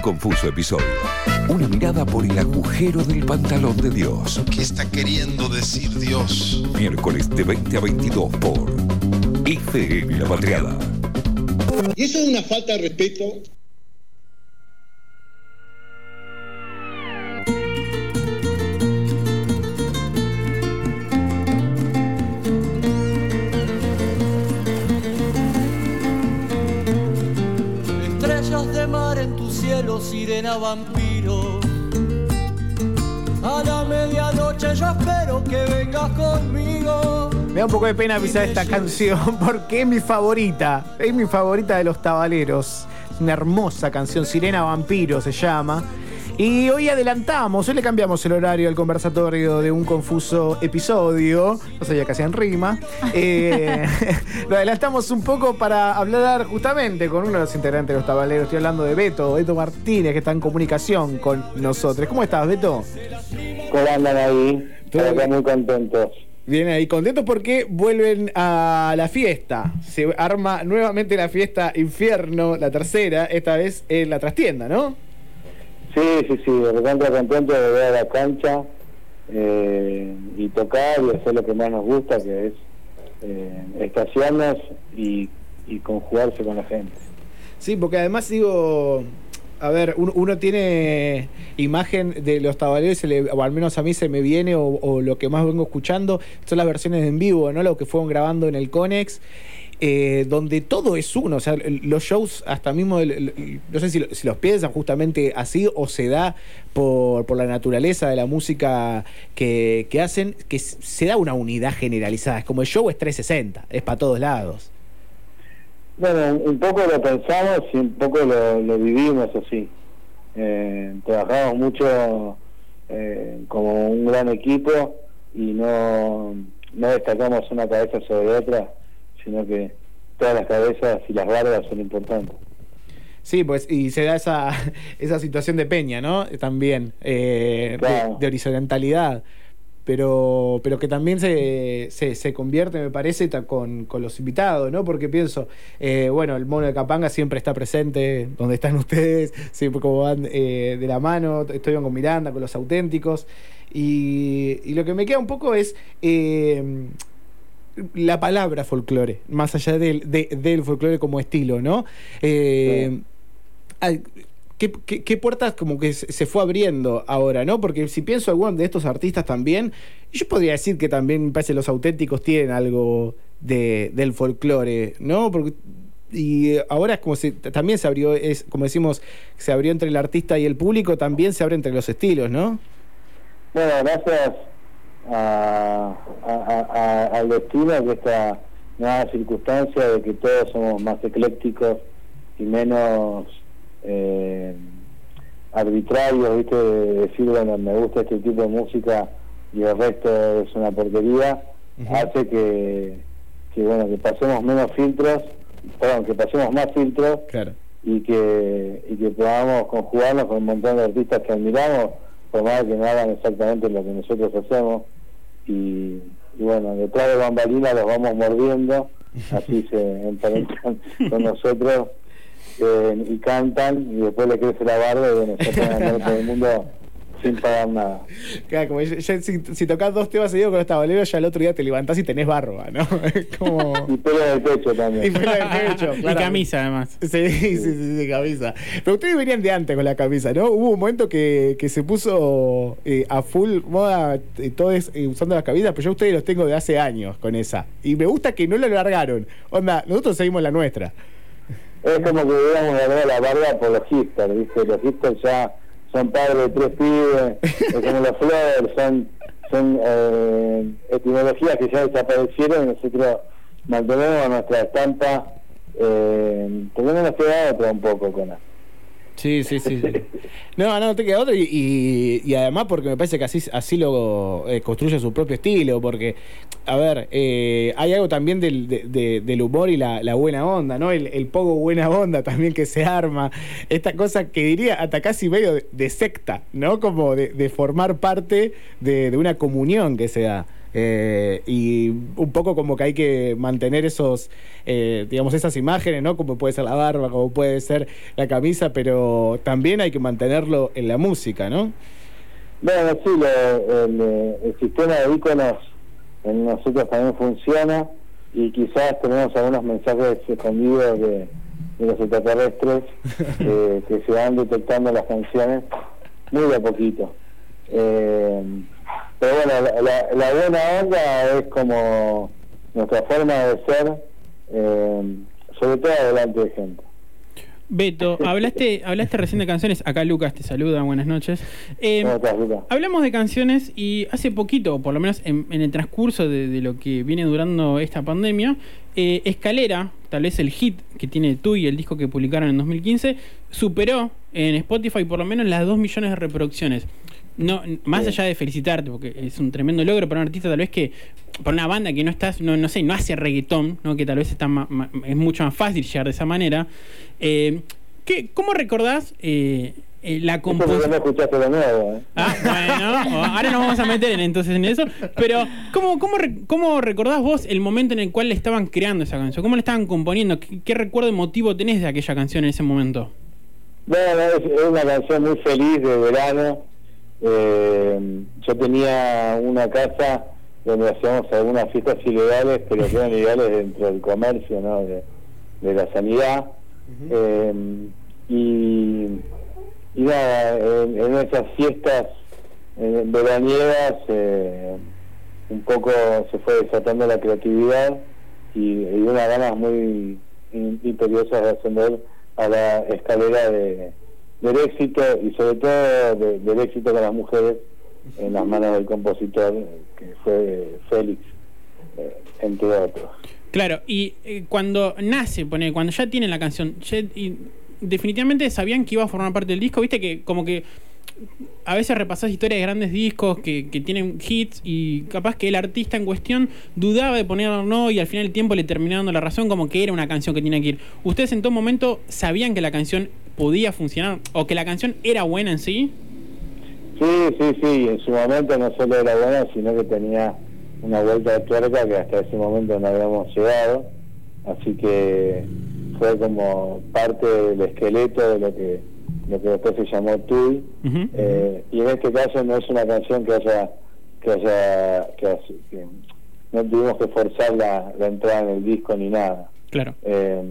Un confuso episodio. Una mirada por el agujero del pantalón de Dios. ¿Qué está queriendo decir Dios? Miércoles de 20 a 22 por ICM La Patriada. Y eso es una falta de respeto Estrellas de mar en tu cielo, sirena vampiro. A la medianoche yo espero que vengas conmigo. Me da un poco de pena pisar esta canción porque es mi favorita. Es mi favorita de los tabaleros. Es una hermosa canción, Sirena Vampiro se llama. Y hoy adelantamos, hoy le cambiamos el horario al conversatorio de un confuso episodio. No sabía que hacían rima. Eh, lo adelantamos un poco para hablar justamente con uno de los integrantes de los tabaleros. Estoy hablando de Beto, Beto Martínez, que está en comunicación con nosotros. ¿Cómo estás, Beto? ¿Cómo andan ahí? Bien. muy contentos. Vienen ahí contentos porque vuelven a la fiesta. Se arma nuevamente la fiesta Infierno, la tercera, esta vez en la trastienda, ¿no? Sí, sí, sí, repente contento de volver a la cancha eh, y tocar y hacer lo que más nos gusta, que es eh, estacionarnos y, y conjugarse con la gente. Sí, porque además digo, a ver, uno, uno tiene imagen de los tabaleros, o al menos a mí se me viene, o, o lo que más vengo escuchando, son las versiones en vivo, ¿no? Lo que fueron grabando en el Conex. Eh, donde todo es uno, o sea, los shows hasta mismo, no sé si, si los piensan justamente así o se da por, por la naturaleza de la música que, que hacen, que se da una unidad generalizada, es como el show es 360, es para todos lados. Bueno, un poco lo pensamos y un poco lo, lo vivimos así. Eh, trabajamos mucho eh, como un gran equipo y no, no destacamos una cabeza sobre otra, sino que todas las cabezas y las barbas son importantes. Sí, pues, y se da esa, esa situación de peña, ¿no? También, eh, de- Claro. de, horizontalidad. Pero, pero que también se, se, se convierte, me parece, con, con los invitados, ¿no? Porque pienso, eh, bueno, el mono de Capanga siempre está presente donde están ustedes, siempre como van eh, de la mano, estoy con Miranda, con los auténticos. Y, y lo que me queda un poco es eh, la palabra folclore, más allá del, de- del folclore como estilo, ¿no? Eh, ¿qué, qué, qué puertas como que se fue abriendo ahora, no? Porque si pienso algunos de estos artistas también, yo podría decir que también me parece los auténticos tienen algo de, del folclore, ¿no? Porque y ahora es como si también se abrió, es como decimos, se abrió entre el artista y el público, también se abre entre los estilos, ¿no? Bueno, gracias a, a- a- al destino que esta nueva circunstancia de que todos somos más eclécticos y menos eh, arbitrarios, ¿viste? De decir, bueno, me gusta este tipo de música y el resto es una porquería, hace que, que, bueno, que pasemos menos filtros, perdón, que pasemos más filtros Claro. y que, y que podamos conjugarnos con un montón de artistas que admiramos, por más que no hagan exactamente lo que nosotros hacemos. Y, y bueno, detrás de bambalinas los vamos mordiendo, así se emparentan con nosotros eh, y cantan, y después le crece la barba y bueno, se andar por el mundo sin pagar nada. Claro, como ya- ya si, si tocas dos temas seguidos con los tabaleros, ya el otro día te levantás y tenés barba, ¿no? Es como... Y pelo el pecho también. Y pelo el pecho, Y camisa, además. Sí, sí, sí, sí, camisa. Pero ustedes venían de antes con la camisa, ¿no? Hubo un momento que, que se puso eh, a full moda eh, todos eh, usando las camisas, pero yo a ustedes los tengo de hace años con esa. Y me gusta que no la largaron. Onda, nosotros seguimos la nuestra. Es como que hubiéramos agarrado la barba por los hipsters, ¿viste? Los hipsters ya son padres de tres pibes, es como los flores, son, son eh, etimologías que ya desaparecieron y nosotros mantenemos nuestra estampa, eh, no nos queda otra un poco con eso. Sí, sí, sí. No, no te queda otro y, y- además porque me parece que así, así lo eh, construye su propio estilo, porque, a ver, eh, hay algo también del, de- de- del humor y la, buena onda, ¿no? El, poco buena onda también que se arma, esta cosa que diría hasta casi medio de, secta, ¿no? Como de, de formar parte de, de una comunión que se da. Eh, y un poco como que hay que mantener esos, eh, digamos, esas imágenes, ¿no? Como puede ser la barba, como puede ser la camisa, pero también hay que mantenerlo en la música, ¿no? Bueno, sí, lo- el, eh, el sistema de iconos en nosotros también funciona y quizás tenemos algunos mensajes escondidos de, de los extraterrestres eh, que se van detectando las canciones muy de a poquito. Eh, pero bueno, la, la- la buena onda es como nuestra forma de ser, eh, sobre todo delante de gente. Beto, hablaste, hablaste recién de canciones. Acá Lucas te saluda, buenas noches. Eh, ¿Cómo estás, Luca? Hablamos de canciones y hace poquito, por lo menos en, en el transcurso de, de lo que viene durando esta pandemia, eh, Escalera, tal vez el hit que tiene tú y el disco que publicaron en 2015, superó en Spotify por lo menos las 2 millones de reproducciones. No, más allá de felicitarte, porque es un tremendo logro para un artista tal vez que, para una banda que no estás, no, no sé, no hace reggaetón, ¿no? que tal vez está ma- ma- es mucho más fácil llegar de esa manera. Eh, ¿qué- ¿Cómo recordás eh, eh, la composición? no escuchaste lo nuevo, ¿eh? Ah, bueno, ahora nos vamos a meter en, entonces en eso. Pero, ¿cómo, cómo, ¿cómo recordás vos el momento en el cual le estaban creando esa canción? ¿Cómo le estaban componiendo? ¿Qué, qué recuerdo emotivo tenés de aquella canción en ese momento? Bueno, es, es una canción muy feliz de verano. Eh, yo tenía una casa donde hacíamos algunas fiestas ilegales, pero que eran ilegales dentro del comercio, ¿no? De, de la sanidad. Eh, y, y nada, en, en esas fiestas eh, veraniegas eh, un poco se fue desatando la creatividad y, y unas ganas muy im- imperiosas de ascender a la escalera de, del éxito y sobre todo de- del éxito con las mujeres en las manos del compositor que fue Félix, eh, entre otros. Claro, y eh, cuando nace, pone, cuando ya tienen la canción, definitivamente sabían que iba a formar parte del disco, viste que como que a veces repasás historias de grandes discos que, que tienen hits y capaz que el artista en cuestión dudaba de ponerlo o no y al final del tiempo le terminó dando la razón como que era una canción que tenía que ir. ¿Ustedes en todo momento sabían que la canción podía funcionar o que la canción era buena en sí? Sí, sí, sí, en su momento no solo era buena, sino que tenía una vuelta de tuerca que hasta ese momento no habíamos llegado, así que fue como parte del esqueleto de lo que lo que después se llamó TUI. Eh, y en este caso no es una canción que haya que haya que, haya- que no tuvimos que forzar la, la entrada en el disco ni nada. Claro. Eh,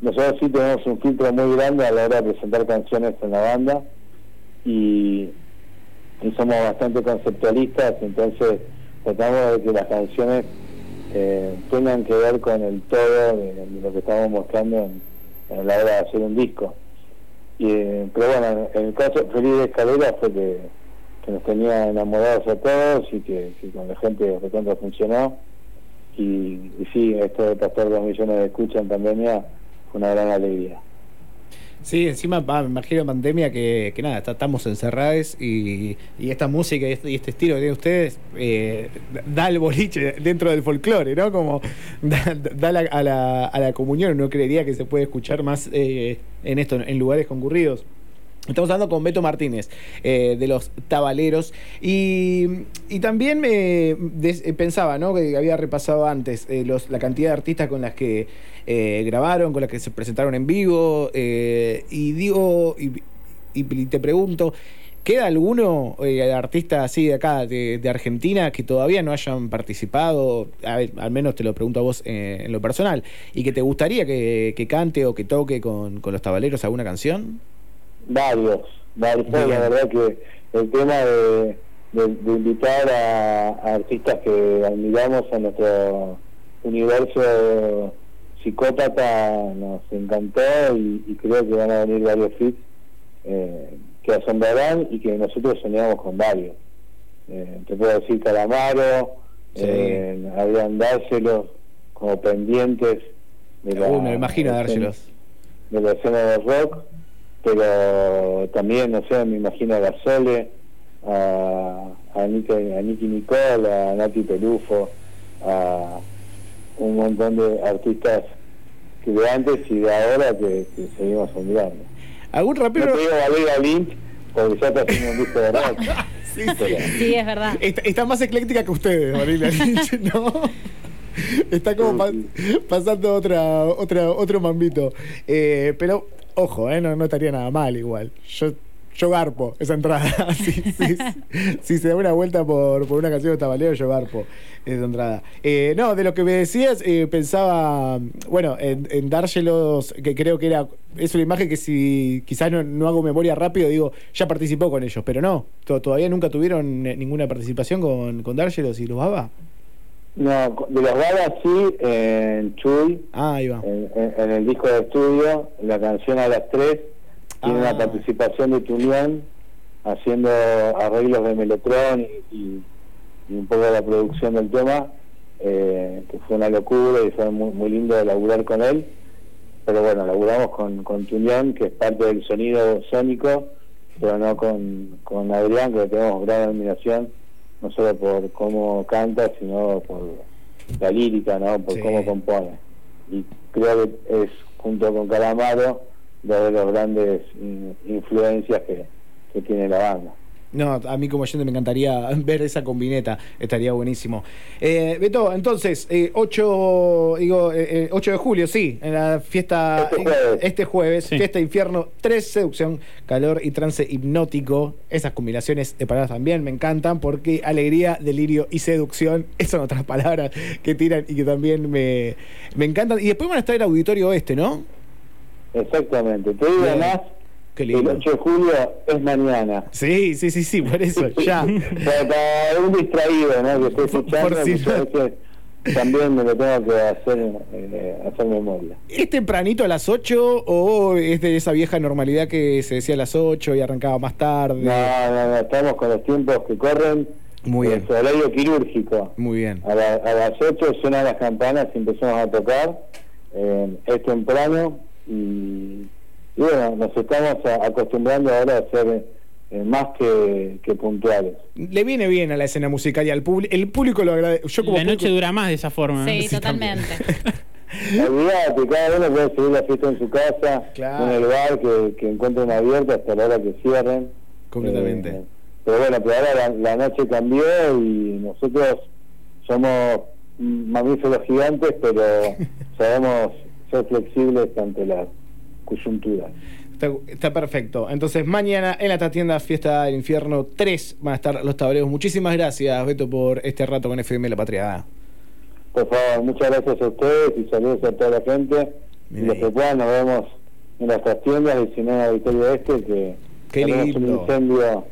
nosotros sí tenemos un filtro muy grande a la hora de presentar canciones en la banda y, somos bastante conceptualistas, entonces tratamos de que las canciones eh, tengan que ver con el todo de, lo que estamos mostrando en, la hora de hacer un disco. Y, pero bueno, en el caso Feliz Escalera fue que, nos tenía enamorados a todos y que, con la gente de recontra funcionó. Y, y sí, esto de pasar dos millones de escuchas en pandemia una gran alegría. Sí, encima va, me imagino pandemia que, que nada, estamos encerrados y, y esta música y este, y este estilo que tienen ustedes eh, da el boliche dentro del folclore, ¿no? Como da, da la- a, la, a la comunión, no creería que se puede escuchar más eh, en esto, en lugares concurridos. Estamos hablando con Beto Martínez, eh, de los Tabaleros. Y, también me des- eh, pensaba, ¿no? Que había repasado antes eh, la cantidad de artistas con las que eh, grabaron, con las que se presentaron en vivo. eh, y digo, y, te pregunto, ¿queda alguno eh, artista así de acá, de, de Argentina, que todavía no hayan participado? Al menos te lo pregunto a vos eh, en lo personal. ¿Y que te gustaría que, cante o que toque con los Tabaleros alguna canción? Varios, varios. Bien. La verdad que el tema de, de- de invitar a, a artistas que admiramos a nuestro universo psicópata nos encantó y, y creo que van a venir varios hits eh, que asombrarán y que nosotros soñamos con varios. Eh, te puedo decir Calamaro, Sí. eh, Adrián Dárselos, como pendientes de la, Uy, me imagino dárselos. de la escena de rock, pero también, no sé, me imagino a Gasole, a, a, Nicky, a Nicky Nicole, a Nati Pelufo, a un montón de artistas que de antes y de ahora que, que seguimos admirando. ¿Algún No rapero? te digo Valeria Lynch porque ya está haciendo un disco de rock. Sí, Pero- Sí, es verdad. Está, está más ecléctica que ustedes, Marila Lynch, ¿no? Está como pa- pasando otra, otra, otro mambito. Eh, pero, ojo, eh, no, no estaría nada mal igual. Yo, yo garpo esa entrada. si, si- si se da una vuelta por, por una canción de tabaleo, yo garpo esa entrada. Eh, no, de lo que me decías, eh, pensaba, bueno, en, en dárselos, que creo que era. Es una imagen que si quizás no, no hago memoria rápido, digo, ya participó con ellos, pero no, to- todavía nunca tuvieron eh, ninguna participación con, con Dárgelos y los Baba. No, de los Babas sí, en Chuy, Ah, ahí va. en, en- en el disco de estudio, la canción a las tres, tiene Ah. una participación de Tunión haciendo arreglos de Melotron y, y- y un poco de la producción del tema, eh, que fue una locura y fue muy, muy lindo laburar con él. Pero bueno, laburamos con, con Tunión, que es parte del sonido sónico, pero no con, con Adrián, que le tenemos gran admiración, no solo por cómo canta, sino por la lírica, ¿no? por Sí. cómo compone. Y creo que es, junto con Calamaro, de los grandes in- influencias que, que tiene la banda. No, a mí como oyente me encantaría ver esa combineta, estaría buenísimo. Eh, Beto, entonces, eh, 8, digo, eh, eh, 8 de julio, sí, en la fiesta Este jueves. este jueves, Sí. fiesta infierno, 3 seducción, calor y trance hipnótico. Esas combinaciones de palabras también me encantan porque alegría, delirio y seducción son otras palabras que tiran y que también me, me encantan. Y después van a estar el auditorio este, ¿no? Exactamente. Te digo más, Qué el lindo. 8 de julio es mañana. Sí, sí, sí, sí, por eso, ya. para, para un distraído, ¿no? Que esté Por- escuchando, por si muchas no. veces también me lo tengo que hacer, eh, hacer memoria. ¿Es tempranito a las 8 o es de esa vieja normalidad que se decía a las 8 y arrancaba más tarde? No, no, no, estamos con los tiempos que corren. Muy bien. Es horario quirúrgico. Muy bien. A, la- a las 8 suenan las campanas y empezamos a tocar. Eh, es temprano y, y bueno, nos estamos a- acostumbrando ahora a ser eh, más que, que puntuales. Le viene bien a la escena musical y al público. El público lo agradece. Yo como La noche público- dura más de esa forma. Sí, Sí, totalmente. Olvídate, cada uno puede seguir la fiesta en su casa, Claro. en el bar que, que encuentren abierto hasta la hora que cierren. Completamente. Eh, pero bueno, pero ahora la, la noche cambió y nosotros somos mamíferos gigantes, pero sabemos ser flexibles ante las coyunturas. Está, está perfecto. Entonces, mañana en la tienda Fiesta del Infierno 3 van a estar los tableros. Muchísimas gracias, Beto, por este rato con FM La Patria. Por favor, muchas gracias a ustedes y saludos a toda la gente. Y los que puedan, nos vemos en nuestras tiendas y si no en Auditorio Este, que Qué lindo. un incendio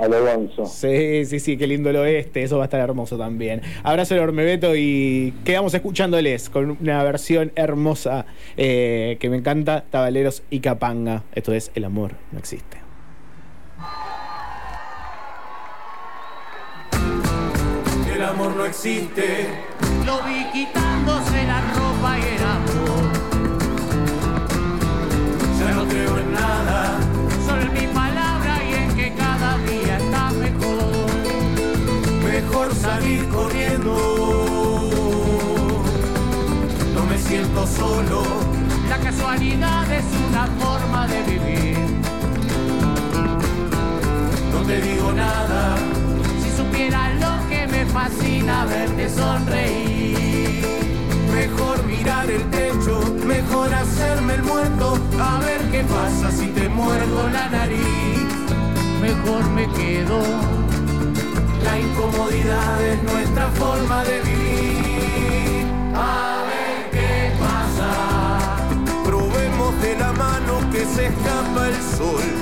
a lo gonzo. Sí, sí, sí, qué lindo el oeste. Eso va a estar hermoso también. Abrazo enorme, Beto, y quedamos escuchándoles con una versión hermosa eh, que me encanta: Tabaleros y Capanga. Esto es El amor no existe. El amor no existe. Lo vi quitándose la ropa y el amor. Ya no creo en Mejor salir corriendo. No me siento solo. La casualidad es una forma de vivir. No te digo nada. Si supiera lo que me fascina verte sonreír. Mejor mirar el techo, mejor hacerme el muerto. A ver qué pasa si te muerdo la nariz. Mejor me quedo. La incomodidad es nuestra forma de vivir. A ver qué pasa. Probemos de la mano que se escapa el sol.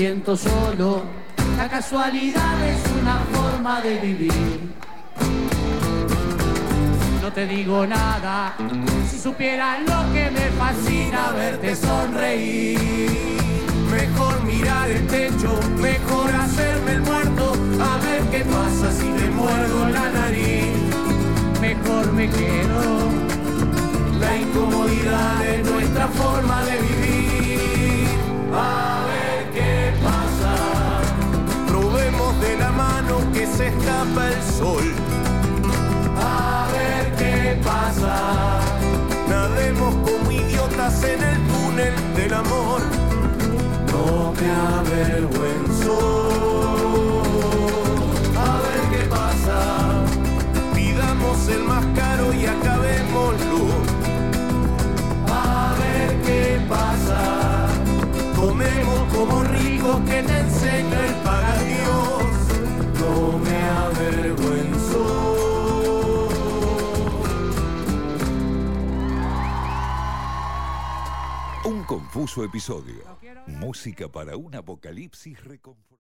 siento solo. La casualidad es una forma de vivir. No te digo nada, si supieras lo que me fascina verte sonreír. Mejor mirar el techo, mejor hacerme el muerto, a ver qué pasa si me muerdo la nariz. Mejor me quedo 외로워 confuso episodio. Música para un apocalipsis reconfortante.